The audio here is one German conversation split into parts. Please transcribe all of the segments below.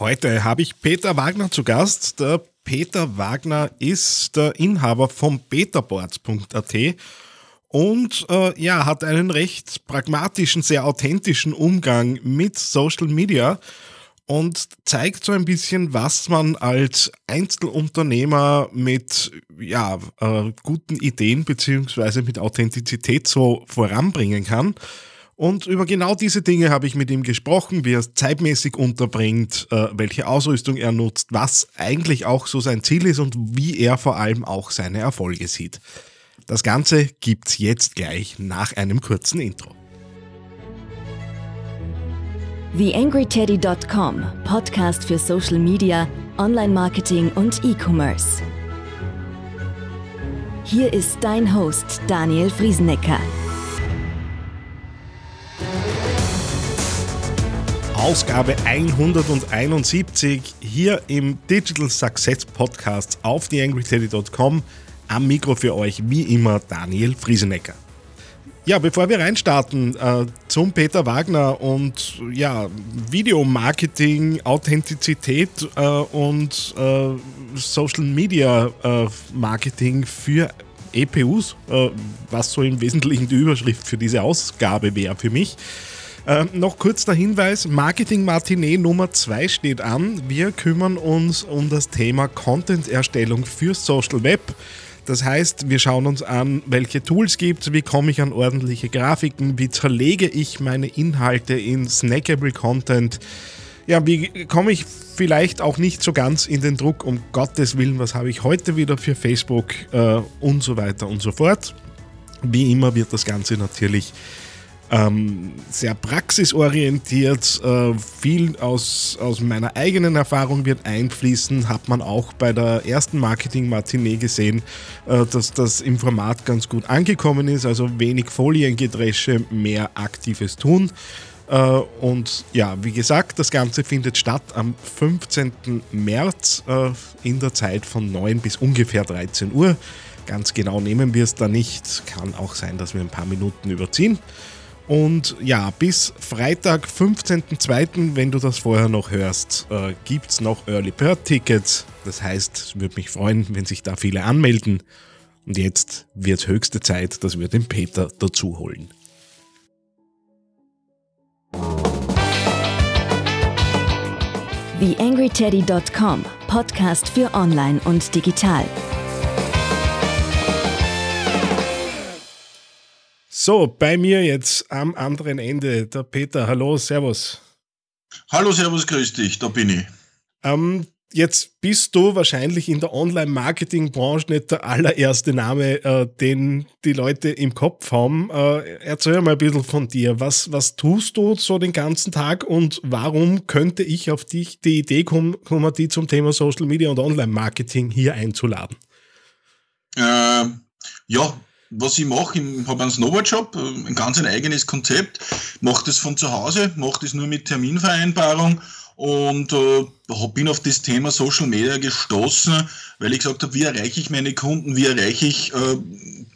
Heute habe ich Peter Wagner zu Gast. Der Peter Wagner ist der Inhaber von betaboards.at und äh, ja, hat einen recht pragmatischen, sehr authentischen Umgang mit Social Media und zeigt so ein bisschen, was man als Einzelunternehmer mit ja, äh, guten Ideen beziehungsweise mit Authentizität so voranbringen kann. Und über genau diese Dinge habe ich mit ihm gesprochen, wie er es zeitmäßig unterbringt, äh, welche Ausrüstung er nutzt, was eigentlich auch so sein Ziel ist und wie er vor allem auch seine Erfolge sieht. Das Ganze gibt's jetzt gleich nach einem kurzen Intro. TheAngryTeddy.com, Podcast für Social Media, Online-Marketing und E-Commerce. Hier ist dein Host Daniel Friesenecker. Ausgabe 171 hier im Digital Success Podcast auf theangryteddy.com. Am Mikro für euch wie immer Daniel Friesenecker. Ja, bevor wir reinstarten äh, zum Peter Wagner und ja, Videomarketing, Authentizität äh, und äh, Social Media äh, Marketing für EPUs, äh, was so im Wesentlichen die Überschrift für diese Ausgabe wäre für mich. Äh, noch kurz der Hinweis: Marketing Matinee Nummer 2 steht an. Wir kümmern uns um das Thema Content-Erstellung für Social Web. Das heißt, wir schauen uns an, welche Tools gibt es, wie komme ich an ordentliche Grafiken, wie zerlege ich meine Inhalte in snackable Content. Ja, wie komme ich vielleicht auch nicht so ganz in den Druck, um Gottes Willen, was habe ich heute wieder für Facebook äh, und so weiter und so fort. Wie immer wird das Ganze natürlich ähm, sehr praxisorientiert. Äh, viel aus, aus meiner eigenen Erfahrung wird einfließen. Hat man auch bei der ersten Marketing-Matinee gesehen, äh, dass das im Format ganz gut angekommen ist. Also wenig Foliengedresche, mehr aktives Tun. Äh, und ja, wie gesagt, das Ganze findet statt am 15. März äh, in der Zeit von 9 bis ungefähr 13 Uhr. Ganz genau nehmen wir es da nicht. Kann auch sein, dass wir ein paar Minuten überziehen. Und ja, bis Freitag, 15.02., wenn du das vorher noch hörst, äh, gibt es noch Early Bird Tickets. Das heißt, es würde mich freuen, wenn sich da viele anmelden. Und jetzt wird höchste Zeit, dass wir den Peter dazu holen. TheAngryTeddy.com, Podcast für Online und Digital. So, bei mir jetzt am anderen Ende der Peter. Hallo, Servus. Hallo, Servus, grüß dich, da bin ich. Ähm, jetzt bist du wahrscheinlich in der Online-Marketing-Branche nicht der allererste Name, äh, den die Leute im Kopf haben. Äh, erzähl mal ein bisschen von dir. Was, was tust du so den ganzen Tag und warum könnte ich auf dich die Idee kommen, die zum Thema Social Media und Online-Marketing hier einzuladen? Äh, ja, was ich mache, ich habe einen Snowboard-Shop, äh, ein ganz ein eigenes Konzept, mache das von zu Hause, mache das nur mit Terminvereinbarung und äh, bin auf das Thema Social Media gestoßen, weil ich gesagt habe, wie erreiche ich meine Kunden, wie erreiche ich, äh,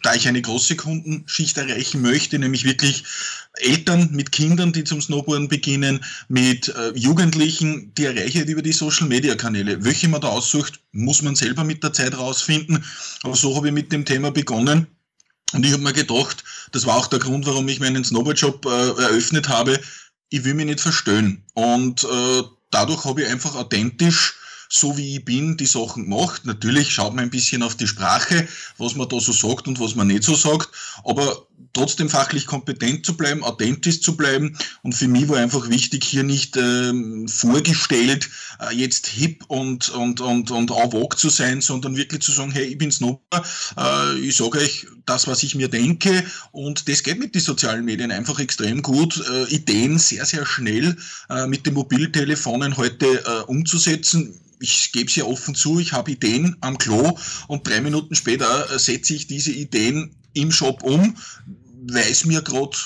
da ich eine große Kundenschicht erreichen möchte, nämlich wirklich Eltern mit Kindern, die zum Snowboarden beginnen, mit äh, Jugendlichen, die erreiche ich über die Social Media Kanäle. Welche man da aussucht, muss man selber mit der Zeit rausfinden. Aber so habe ich mit dem Thema begonnen und ich habe mir gedacht, das war auch der Grund, warum ich meinen Snowboard-Shop äh, eröffnet habe, ich will mich nicht verstellen. Und äh, dadurch habe ich einfach authentisch so wie ich bin, die Sachen gemacht. Natürlich schaut man ein bisschen auf die Sprache, was man da so sagt und was man nicht so sagt, aber trotzdem fachlich kompetent zu bleiben, authentisch zu bleiben. Und für mich war einfach wichtig, hier nicht ähm, vorgestellt, äh, jetzt hip und, und, und, und en vogue zu sein, sondern wirklich zu sagen, hey, ich bin Snowboarder, äh, ich sage euch das, was ich mir denke. Und das geht mit den sozialen Medien einfach extrem gut, äh, Ideen sehr, sehr schnell äh, mit den Mobiltelefonen heute äh, umzusetzen ich gebe es ja offen zu, ich habe Ideen am Klo und drei Minuten später äh, setze ich diese Ideen im Shop um, weil es mir gerade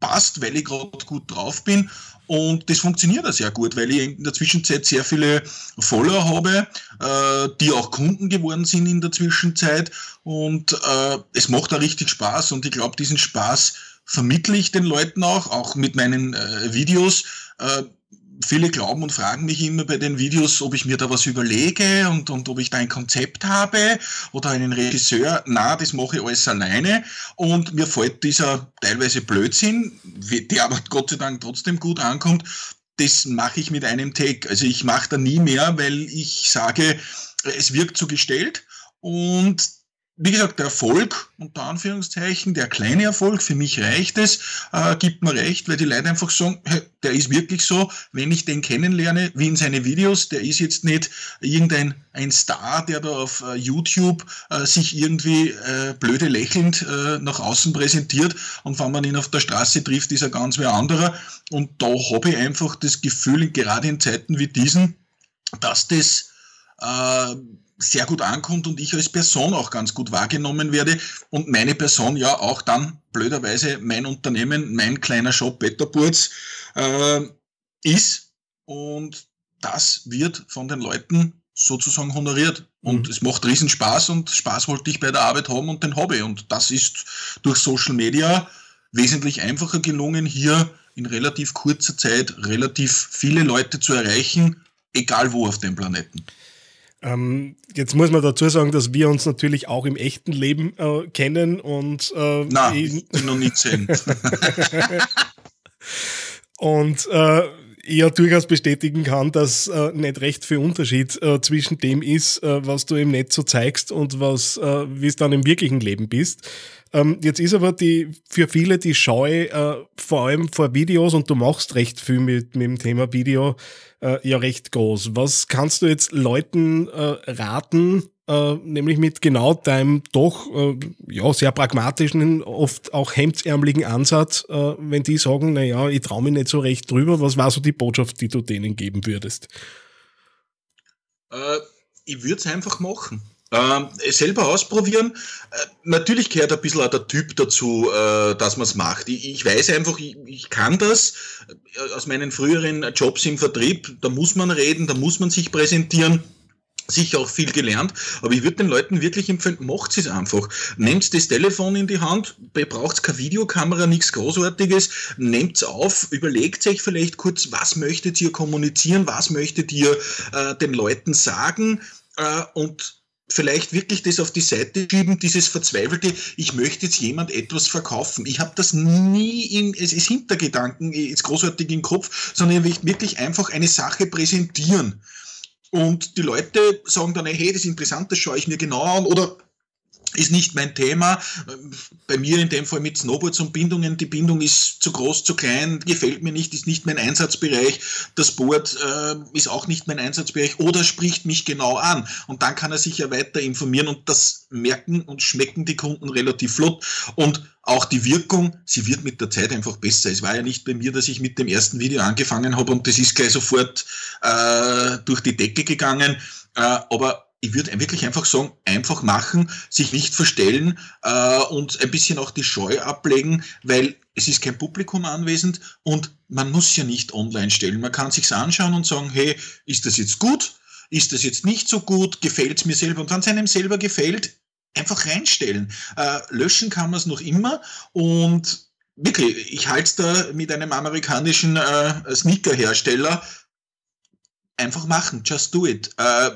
passt, weil ich gerade gut drauf bin. Und das funktioniert auch sehr gut, weil ich in der Zwischenzeit sehr viele Follower habe, äh, die auch Kunden geworden sind in der Zwischenzeit. Und äh, es macht auch richtig Spaß. Und ich glaube, diesen Spaß vermittle ich den Leuten auch, auch mit meinen äh, Videos. Viele glauben und fragen mich immer bei den Videos, ob ich mir da was überlege und, und ob ich da ein Konzept habe oder einen Regisseur. Na, das mache ich alles alleine. Und mir fällt dieser teilweise Blödsinn, der aber Gott sei Dank trotzdem gut ankommt, das mache ich mit einem Take. Also ich mache da nie mehr, weil ich sage, es wirkt so gestellt und wie gesagt, der Erfolg, unter Anführungszeichen, der kleine Erfolg, für mich reicht es, äh, gibt mir recht, weil die Leute einfach sagen, hey, der ist wirklich so, wenn ich den kennenlerne, wie in seine Videos, der ist jetzt nicht irgendein ein Star, der da auf äh, YouTube äh, sich irgendwie äh, blöde lächelnd äh, nach außen präsentiert und wenn man ihn auf der Straße trifft, ist er ganz wer anderer. Und da habe ich einfach das Gefühl, gerade in Zeiten wie diesen, dass das äh, sehr gut ankommt und ich als Person auch ganz gut wahrgenommen werde und meine Person ja auch dann blöderweise mein Unternehmen, mein kleiner Shop Betterburz äh, ist und das wird von den Leuten sozusagen honoriert und mhm. es macht riesen Spaß und Spaß wollte ich bei der Arbeit haben und den Hobby und das ist durch Social Media wesentlich einfacher gelungen, hier in relativ kurzer Zeit relativ viele Leute zu erreichen, egal wo auf dem Planeten. Ähm, jetzt muss man dazu sagen, dass wir uns natürlich auch im echten Leben äh, kennen und äh, Nein, noch nicht sehen. und äh, ja durchaus bestätigen kann, dass äh, nicht recht viel Unterschied äh, zwischen dem ist, äh, was du im Netz so zeigst und was, äh, wie es dann im wirklichen Leben bist. Ähm, jetzt ist aber die, für viele die Scheu, äh, vor allem vor Videos, und du machst recht viel mit, mit dem Thema Video, äh, ja recht groß. Was kannst du jetzt Leuten äh, raten, äh, nämlich mit genau deinem doch äh, ja, sehr pragmatischen, oft auch hemdsärmeligen Ansatz, äh, wenn die sagen, naja, ich traue mich nicht so recht drüber, was war so die Botschaft, die du denen geben würdest? Äh, ich würde es einfach machen. Ähm, selber ausprobieren. Äh, natürlich gehört ein bisschen auch der Typ dazu, äh, dass man es macht. Ich, ich, weiß einfach, ich, ich, kann das äh, aus meinen früheren Jobs im Vertrieb. Da muss man reden, da muss man sich präsentieren sicher auch viel gelernt, aber ich würde den Leuten wirklich empfehlen, macht es einfach. Nehmt das Telefon in die Hand, braucht keine Videokamera, nichts Großartiges, nehmt es auf, überlegt euch vielleicht kurz, was möchtet ihr kommunizieren, was möchtet ihr äh, den Leuten sagen äh, und vielleicht wirklich das auf die Seite schieben, dieses verzweifelte, ich möchte jetzt jemand etwas verkaufen. Ich habe das nie in, es ist Hintergedanken jetzt großartig im Kopf, sondern ich möchte wirklich einfach eine Sache präsentieren. Und die Leute sagen dann, hey, das ist interessant, das schaue ich mir genau an. Oder ist nicht mein Thema. Bei mir in dem Fall mit Snowboards und Bindungen. Die Bindung ist zu groß, zu klein, gefällt mir nicht, ist nicht mein Einsatzbereich. Das Board äh, ist auch nicht mein Einsatzbereich oder spricht mich genau an. Und dann kann er sich ja weiter informieren und das merken und schmecken die Kunden relativ flott. Und auch die Wirkung, sie wird mit der Zeit einfach besser. Es war ja nicht bei mir, dass ich mit dem ersten Video angefangen habe und das ist gleich sofort äh, durch die Decke gegangen. Äh, aber ich würde wirklich einfach sagen, einfach machen, sich nicht verstellen äh, und ein bisschen auch die Scheu ablegen, weil es ist kein Publikum anwesend und man muss ja nicht online stellen. Man kann sich's anschauen und sagen, hey, ist das jetzt gut? Ist das jetzt nicht so gut? Gefällt es mir selber? Und wenn es einem selber gefällt, einfach reinstellen. Äh, löschen kann man es noch immer und wirklich, ich halte es da mit einem amerikanischen äh, Sneaker-Hersteller einfach machen, just do it. Äh,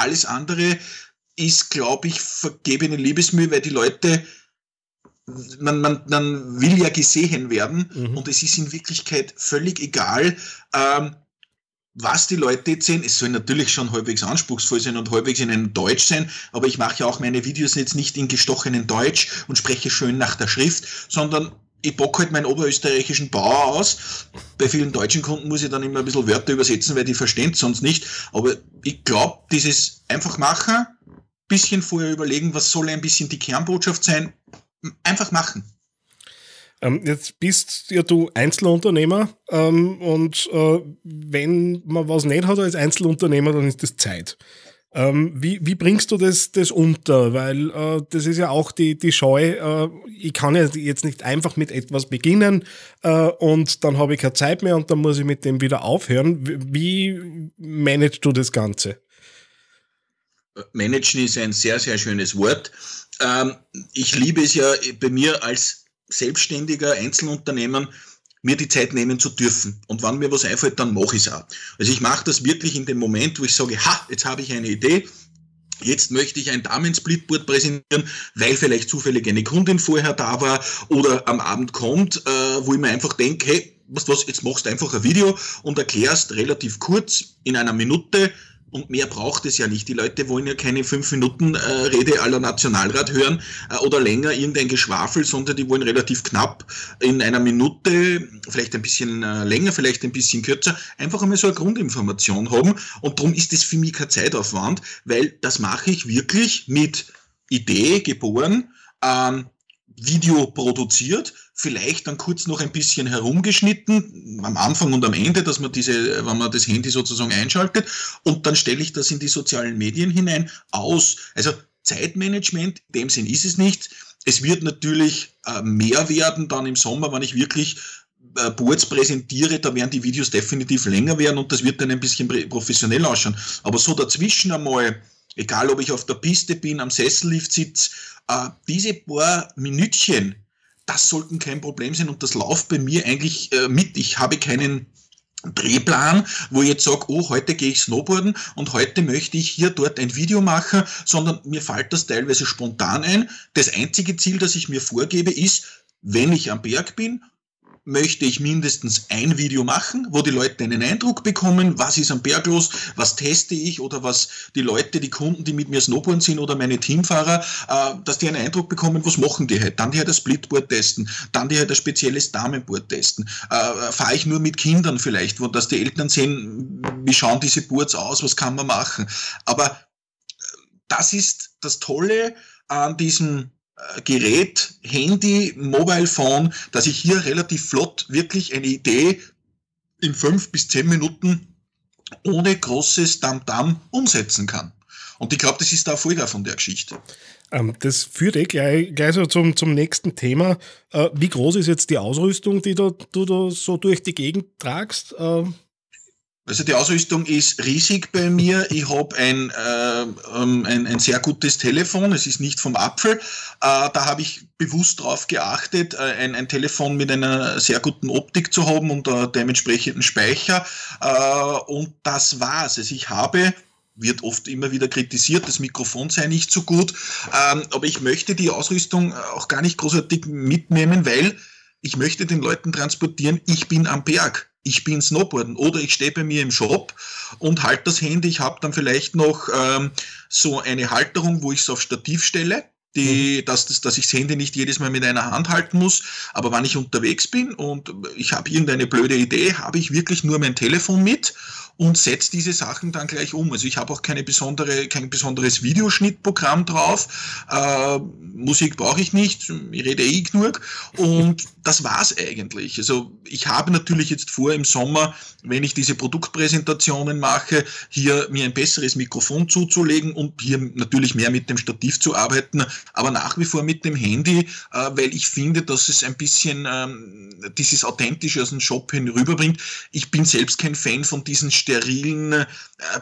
alles andere ist, glaube ich, vergebene Liebesmühe, weil die Leute, man, man, man will ja gesehen werden mhm. und es ist in Wirklichkeit völlig egal, ähm, was die Leute jetzt sehen. Es soll natürlich schon halbwegs anspruchsvoll sein und halbwegs in einem Deutsch sein, aber ich mache ja auch meine Videos jetzt nicht in gestochenen Deutsch und spreche schön nach der Schrift, sondern ich bock halt meinen oberösterreichischen Bauer aus. Bei vielen deutschen Kunden muss ich dann immer ein bisschen Wörter übersetzen, weil die verstehen es sonst nicht. Aber ich glaube, dieses einfach machen, bisschen vorher überlegen, was soll ein bisschen die Kernbotschaft sein, einfach machen. Ähm, jetzt bist ja du Einzelunternehmer ähm, und äh, wenn man was nicht hat als Einzelunternehmer, dann ist das Zeit. Ähm, wie, wie bringst du das, das unter? Weil äh, das ist ja auch die, die Scheu, äh, ich kann ja jetzt nicht einfach mit etwas beginnen äh, und dann habe ich keine Zeit mehr und dann muss ich mit dem wieder aufhören. Wie, managst du das Ganze? Managen ist ein sehr, sehr schönes Wort. Ähm, ich liebe es ja bei mir als selbstständiger Einzelunternehmer mir die Zeit nehmen zu dürfen. Und wenn mir was einfällt, dann mache ich es auch. Also ich mache das wirklich in dem Moment, wo ich sage, ha, jetzt habe ich eine Idee, Jetzt möchte ich ein Damensplitboard präsentieren, weil vielleicht zufällig eine Kundin vorher da war oder am Abend kommt, äh, wo ich mir einfach denke, hey, was, was, jetzt machst du einfach ein Video und erklärst relativ kurz in einer Minute, und mehr braucht es ja nicht. Die Leute wollen ja keine fünf Minuten äh, Rede aller Nationalrat hören äh, oder länger irgendein Geschwafel, sondern die wollen relativ knapp in einer Minute, vielleicht ein bisschen äh, länger, vielleicht ein bisschen kürzer, einfach einmal so eine Grundinformation haben. Und darum ist es für mich kein Zeitaufwand, weil das mache ich wirklich mit Idee geboren, ähm, Video produziert, vielleicht dann kurz noch ein bisschen herumgeschnitten, am Anfang und am Ende, dass man diese, wenn man das Handy sozusagen einschaltet, und dann stelle ich das in die sozialen Medien hinein aus. Also Zeitmanagement, in dem Sinn ist es nicht. Es wird natürlich äh, mehr werden dann im Sommer, wenn ich wirklich äh, Boards präsentiere, da werden die Videos definitiv länger werden und das wird dann ein bisschen professionell ausschauen. Aber so dazwischen einmal, egal ob ich auf der Piste bin, am Sessellift sitze, äh, diese paar Minütchen, das sollten kein Problem sein und das läuft bei mir eigentlich äh, mit. Ich habe keinen Drehplan, wo ich jetzt sage, oh, heute gehe ich Snowboarden und heute möchte ich hier dort ein Video machen, sondern mir fällt das teilweise spontan ein. Das einzige Ziel, das ich mir vorgebe, ist, wenn ich am Berg bin möchte ich mindestens ein Video machen, wo die Leute einen Eindruck bekommen, was ist am Berg los, was teste ich oder was die Leute, die Kunden, die mit mir Snowboarden sind oder meine Teamfahrer, äh, dass die einen Eindruck bekommen, was machen die halt. Dann die halt das Splitboard testen, dann die halt ein spezielles Damenboard testen. Äh, Fahre ich nur mit Kindern vielleicht, wo dass die Eltern sehen, wie schauen diese Boards aus, was kann man machen. Aber äh, das ist das Tolle an diesem äh, Gerät, Handy, Mobile Phone, dass ich hier relativ flott wirklich eine Idee in fünf bis zehn Minuten ohne großes Tamtam umsetzen kann. Und ich glaube, das ist der Erfolg von der Geschichte. Ähm, das führt eh gleich, gleich so zum, zum nächsten Thema. Äh, wie groß ist jetzt die Ausrüstung, die du, du, du so durch die Gegend tragst? Äh, also die Ausrüstung ist riesig bei mir. Ich habe ein, äh, ähm, ein, ein, sehr gutes Telefon. Es ist nicht vom Apfel. Äh, da habe ich bewusst darauf geachtet, äh, ein, ein, Telefon mit einer sehr guten Optik zu haben und äh, dementsprechenden Speicher. Äh, und das war's. Also ich habe wird oft immer wieder kritisiert, das Mikrofon sei nicht so gut. Ähm, aber ich möchte die Ausrüstung auch gar nicht großartig mitnehmen, weil ich möchte den Leuten transportieren, ich bin am Berg ich bin Snowboarden oder ich stehe bei mir im Shop und halte das Handy. Ich habe dann vielleicht noch ähm, so eine Halterung, wo ich es auf Stativ stelle, die, mhm. dass, dass, dass ich das Handy nicht jedes Mal mit einer Hand halten muss. Aber wenn ich unterwegs bin und ich habe irgendeine blöde Idee, habe ich wirklich nur mein Telefon mit und setze diese Sachen dann gleich um. Also ich habe auch keine besondere, kein besonderes Videoschnittprogramm drauf. Äh, Musik brauche ich nicht, ich rede eh genug. Und das war's eigentlich. Also ich habe natürlich jetzt vor im Sommer, wenn ich diese Produktpräsentationen mache, hier mir ein besseres Mikrofon zuzulegen und hier natürlich mehr mit dem Stativ zu arbeiten, aber nach wie vor mit dem Handy, äh, weil ich finde, dass es ein bisschen ähm, dieses Authentische aus dem Shop hinüberbringt. Ich bin selbst kein Fan von diesen sterilen, äh,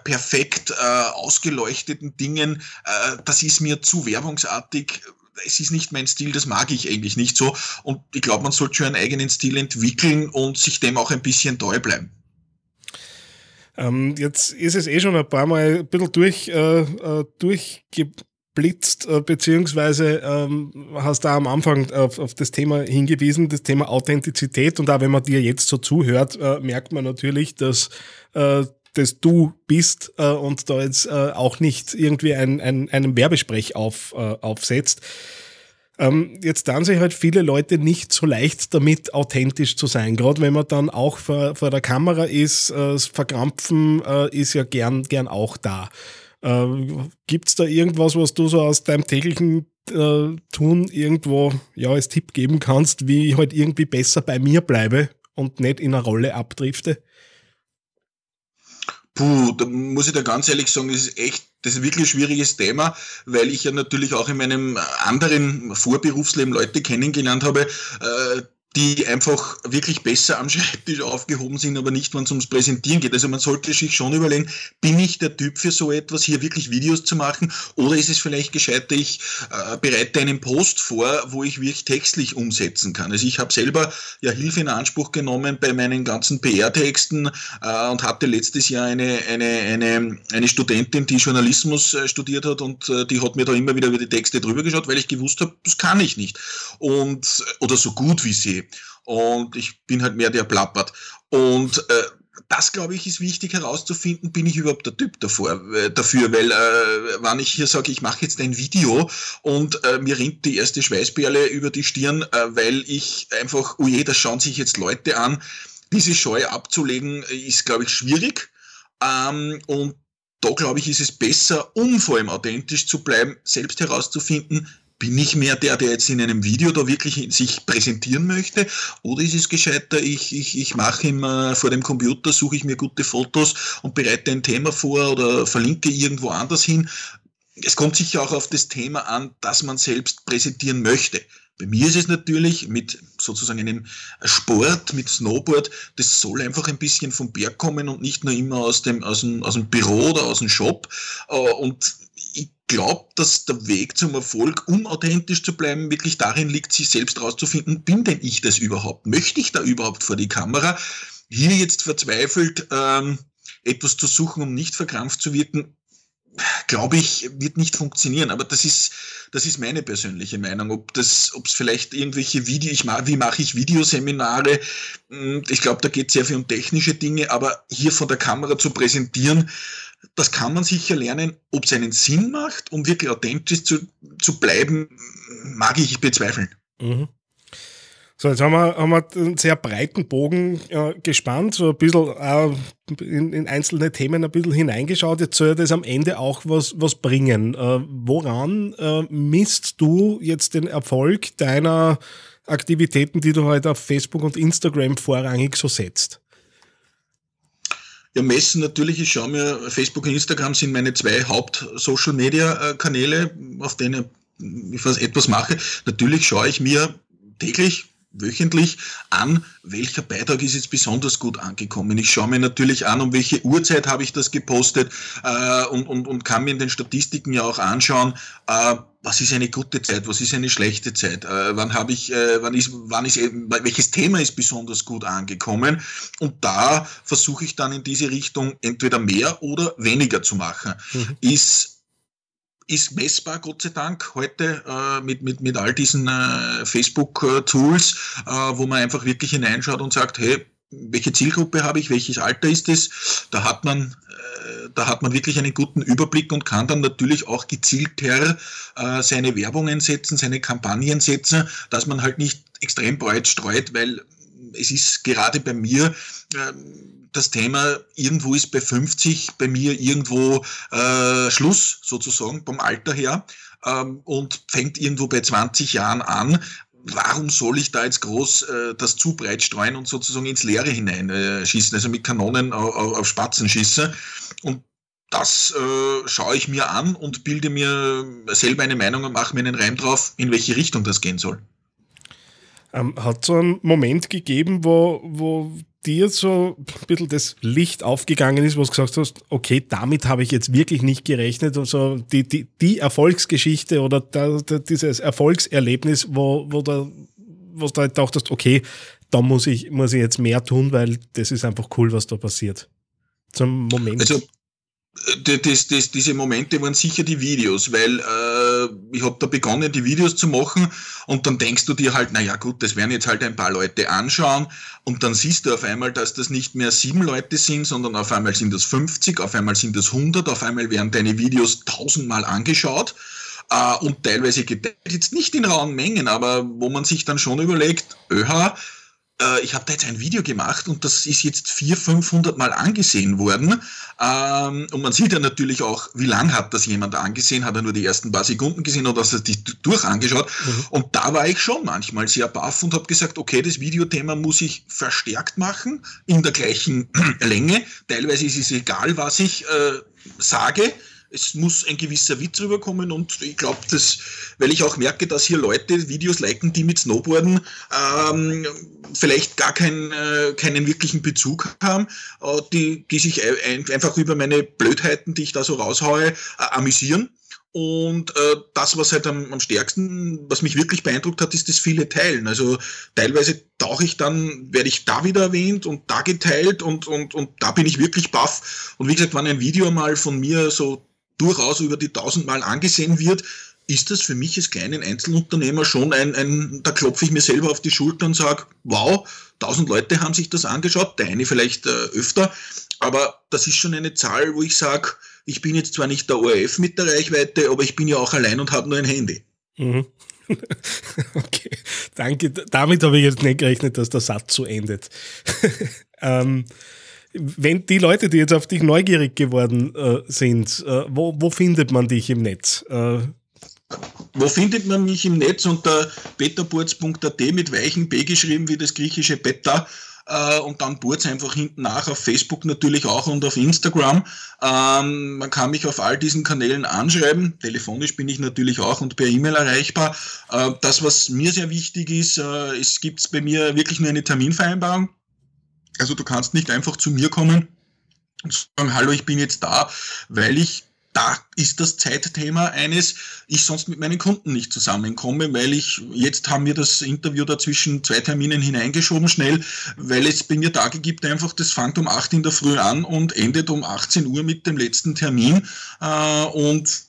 perfekt äh, ausgeleuchteten Dingen. Äh, das ist mir zu werbungsartig. Es ist nicht mein Stil, das mag ich eigentlich nicht so. Und ich glaube, man sollte schon einen eigenen Stil entwickeln und sich dem auch ein bisschen treu bleiben. Ähm, jetzt ist es eh schon ein paar Mal ein bisschen durch, äh, durchge blitzt, äh, beziehungsweise ähm, hast da am Anfang auf, auf, das Thema hingewiesen, das Thema Authentizität. Und auch wenn man dir jetzt so zuhört, äh, merkt man natürlich, dass äh, das du bist äh, und da jetzt äh, auch nicht irgendwie ein, ein, einen Werbesprech auf, äh, aufsetzt. Ähm, jetzt dann sich halt viele Leute nicht so leicht damit, authentisch zu sein. Gerade wenn man dann auch vor, vor der Kamera ist, das Verkrampfen ist ja gern, gern auch da. Äh, Gibt es da irgendwas, was du so aus deinem täglichen äh, Tun irgendwo ja, als Tipp geben kannst, wie ich halt irgendwie besser bei mir bleibe und nicht in eine Rolle abdrifte? Puh, da muss ich da ganz ehrlich sagen, das ist echt, das ist wirklich schwieriges Thema, weil ich ja natürlich auch in meinem anderen Vorberufsleben Leute kennengelernt habe, äh, die einfach wirklich besser am Schreibtisch aufgehoben sind, aber nicht, wenn es ums Präsentieren geht. Also man sollte sich schon überlegen, bin ich der Typ für so etwas, hier wirklich Videos zu machen, oder ist es vielleicht gescheiter, ich äh, bereite einen Post vor, wo ich wirklich textlich umsetzen kann. Also ich habe selber ja Hilfe in Anspruch genommen bei meinen ganzen PR-Texten äh, und hatte letztes Jahr eine, eine, eine, eine Studentin, die Journalismus äh, studiert hat und äh, die hat mir da immer wieder über die Texte drüber geschaut, weil ich gewusst habe, das kann ich nicht. Und, oder so gut wie sie. Und ich bin halt mehr der plappert. Und äh, das, glaube ich, ist wichtig herauszufinden, bin ich überhaupt der Typ davor, äh, dafür, weil äh, wenn ich hier sage, ich mache jetzt ein Video und äh, mir rinnt die erste Schweißperle über die Stirn, äh, weil ich einfach, oh je, das schauen sich jetzt Leute an, diese Scheu abzulegen, ist, glaube ich, schwierig. Ähm, und da, glaube ich, ist es besser, um vor allem authentisch zu bleiben, selbst herauszufinden, bin ich mehr der, der jetzt in einem Video da wirklich sich präsentieren möchte? Oder ist es gescheiter, ich, ich, ich mache immer vor dem Computer, suche ich mir gute Fotos und bereite ein Thema vor oder verlinke irgendwo anders hin? Es kommt sicher auch auf das Thema an, das man selbst präsentieren möchte. Bei mir ist es natürlich mit sozusagen einem Sport, mit Snowboard, das soll einfach ein bisschen vom Berg kommen und nicht nur immer aus dem, aus dem, aus dem Büro oder aus dem Shop. Äh, und ich glaube, dass der Weg zum Erfolg, um authentisch zu bleiben, wirklich darin liegt, sich selbst rauszufinden, bin denn ich das überhaupt? Möchte ich da überhaupt vor die Kamera? Hier jetzt verzweifelt ähm, etwas zu suchen, um nicht verkrampft zu wirken, glaube ich, wird nicht funktionieren. Aber das ist, das ist meine persönliche Meinung. Ob das, ob es vielleicht irgendwelche Videos, ich wie mache ich Videoseminare? Hm, ich glaube, da geht es sehr viel um technische Dinge, aber hier vor der Kamera zu präsentieren, das kann man sicher lernen. Ob es einen Sinn macht, um wirklich authentisch zu, zu bleiben, mag ich bezweifeln. Mhm. So, jetzt haben wir, haben wir einen sehr breiten Bogen äh, gespannt, so ein bisschen äh, in, in, einzelne Themen ein bisschen hineingeschaut. Jetzt soll das am Ende auch was, was bringen. Äh, woran äh, misst du jetzt den Erfolg deiner Aktivitäten, die du heute auf Facebook und Instagram vorrangig so setzt? Ja, messen natürlich, ich schaue mir, Facebook und Instagram sind meine zwei Haupt-Social-Media-Kanäle, auf denen ich etwas mache. Natürlich schaue ich mir täglich wöchentlich an, welcher Beitrag ist jetzt besonders gut angekommen. Ich schaue mir natürlich an, um welche Uhrzeit habe ich das gepostet äh, und, und, und kann mir in den Statistiken ja auch anschauen, äh, was ist eine gute Zeit, was ist eine schlechte Zeit, äh, wann habe ich, äh, wann ist, wann ist, welches Thema ist besonders gut angekommen und da versuche ich dann in diese Richtung entweder mehr oder weniger zu machen. Mhm. Ist ist messbar, Gott sei Dank, heute äh, mit, mit, mit all diesen äh, Facebook-Tools, äh, wo man einfach wirklich hineinschaut und sagt, hey, welche Zielgruppe habe ich, welches Alter ist es? Da hat man, äh, da hat man wirklich einen guten Überblick und kann dann natürlich auch gezielter äh, seine Werbungen setzen, seine Kampagnen setzen, dass man halt nicht extrem breit streut, weil es ist gerade bei mir, ähm, das Thema irgendwo ist bei 50 bei mir irgendwo äh, Schluss sozusagen vom Alter her ähm, und fängt irgendwo bei 20 Jahren an. Warum soll ich da jetzt groß äh, das zu breit streuen und sozusagen ins Leere hineinschießen, äh, also mit Kanonen auf, auf Spatzen schießen? Und das äh, schaue ich mir an und bilde mir selber eine Meinung und mache mir einen Reim drauf, in welche Richtung das gehen soll. Ähm, hat so einen Moment gegeben, wo, wo dir so ein bisschen das Licht aufgegangen ist, wo du gesagt hast, okay, damit habe ich jetzt wirklich nicht gerechnet und so die, die, die Erfolgsgeschichte oder da, da, dieses Erfolgserlebnis, wo, wo da, wo du halt dachtest, okay, da muss ich, muss ich jetzt mehr tun, weil das ist einfach cool, was da passiert. Zum Moment. Also das, das, diese Momente waren sicher die Videos, weil äh, ich habe da begonnen, die Videos zu machen und dann denkst du dir halt, naja gut, das werden jetzt halt ein paar Leute anschauen und dann siehst du auf einmal, dass das nicht mehr sieben Leute sind, sondern auf einmal sind das 50, auf einmal sind das 100, auf einmal werden deine Videos tausendmal angeschaut äh, und teilweise geteilt, jetzt nicht in rauen Mengen, aber wo man sich dann schon überlegt, öha, äh, ich habe da jetzt ein Video gemacht und das ist jetzt 400, 500 Mal angesehen worden. Ähm, und man sieht ja natürlich auch, wie lang hat das jemand angesehen, hat er nur die ersten paar Sekunden gesehen oder hat er sich durch angeschaut. Mhm. Und da war ich schon manchmal sehr baff und habe gesagt, okay, das Videothema muss ich verstärkt machen, in der gleichen Länge. Teilweise ist es egal, was ich äh, sage es muss ein gewisser Witz rüberkommen und ich glaube, dass, weil ich auch merke, dass hier Leute Videos liken, die mit Snowboarden ähm, vielleicht gar kein, äh, keinen wirklichen Bezug haben, äh, die, die sich ein, einfach über meine Blödheiten, die ich da so raushaue, äh, amüsieren. Und äh, das, was halt am, am stärksten, was mich wirklich beeindruckt hat, ist das viele Teilen. Also teilweise tauche ich dann, werde ich da wieder erwähnt und da geteilt und, und, und da bin ich wirklich baff. Und wie gesagt, wenn ein Video mal von mir so durchaus über die tausendmal angesehen wird, ist das für mich als kleinen Einzelunternehmer schon ein, ein da klopfe ich mir selber auf die Schulter und sage, wow, tausend Leute haben sich das angeschaut, der eine vielleicht äh, öfter, aber das ist schon eine Zahl, wo ich sage, ich bin jetzt zwar nicht der ORF mit der Reichweite, aber ich bin ja auch allein und habe nur ein Handy. Mhm. okay, danke. Damit habe ich jetzt nicht gerechnet, dass der Satz so endet. ähm, wenn die Leute, die jetzt auf dich neugierig geworden äh, sind, äh, wo, wo, findet man dich im Netz? Äh, wo findet man mich im Netz unter betaburz.at mit weichen B geschrieben wie das griechische Beta äh, und dann Burz einfach hinten nach, auf Facebook natürlich auch und auf Instagram. Ähm, man kann mich auf all diesen Kanälen anschreiben. Telefonisch bin ich natürlich auch und per E-Mail erreichbar. Äh, das, was mir sehr wichtig ist, äh, es gibt bei mir wirklich nur eine Terminvereinbarung. Also du kannst nicht einfach zu mir kommen und sagen, hallo, ich bin jetzt da, weil ich da ist das Zeitthema eines, ich sonst mit meinen Kunden nicht zusammenkomme, weil ich, jetzt haben wir das Interview dazwischen zwei Terminen hineingeschoben schnell, weil es bei mir Tage gibt einfach, das fängt um 8 in der Früh an und endet um 18 Uhr mit dem letzten Termin äh, und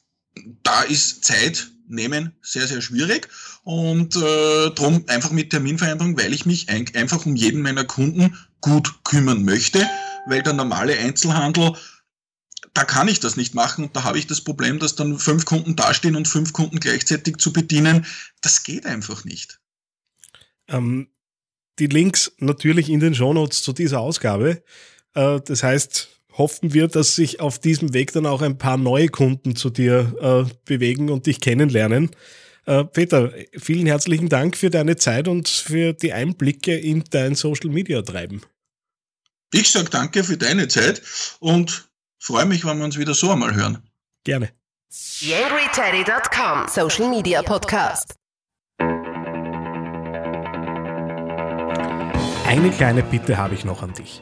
da ist Zeit nehmen sehr, sehr schwierig und äh, darum einfach mit Terminvereinbarung, weil ich mich ein, einfach um jeden meiner Kunden gut kümmern möchte, weil der normale Einzelhandel da kann ich das nicht machen. Da habe ich das Problem, dass dann fünf Kunden dastehen und fünf Kunden gleichzeitig zu bedienen. Das geht einfach nicht. Ähm, die Links natürlich in den Shownotes zu dieser Ausgabe. Äh, das heißt, hoffen wir, dass sich auf diesem Weg dann auch ein paar neue Kunden zu dir äh, bewegen und dich kennenlernen. Äh, Peter, vielen herzlichen Dank für deine Zeit und für die Einblicke in dein Social Media Treiben. Ich sage danke für deine Zeit und Freue mich, wenn wir uns wieder so einmal hören. Gerne. YangryTeddy.com Social Media Podcast. Eine kleine Bitte habe ich noch an dich.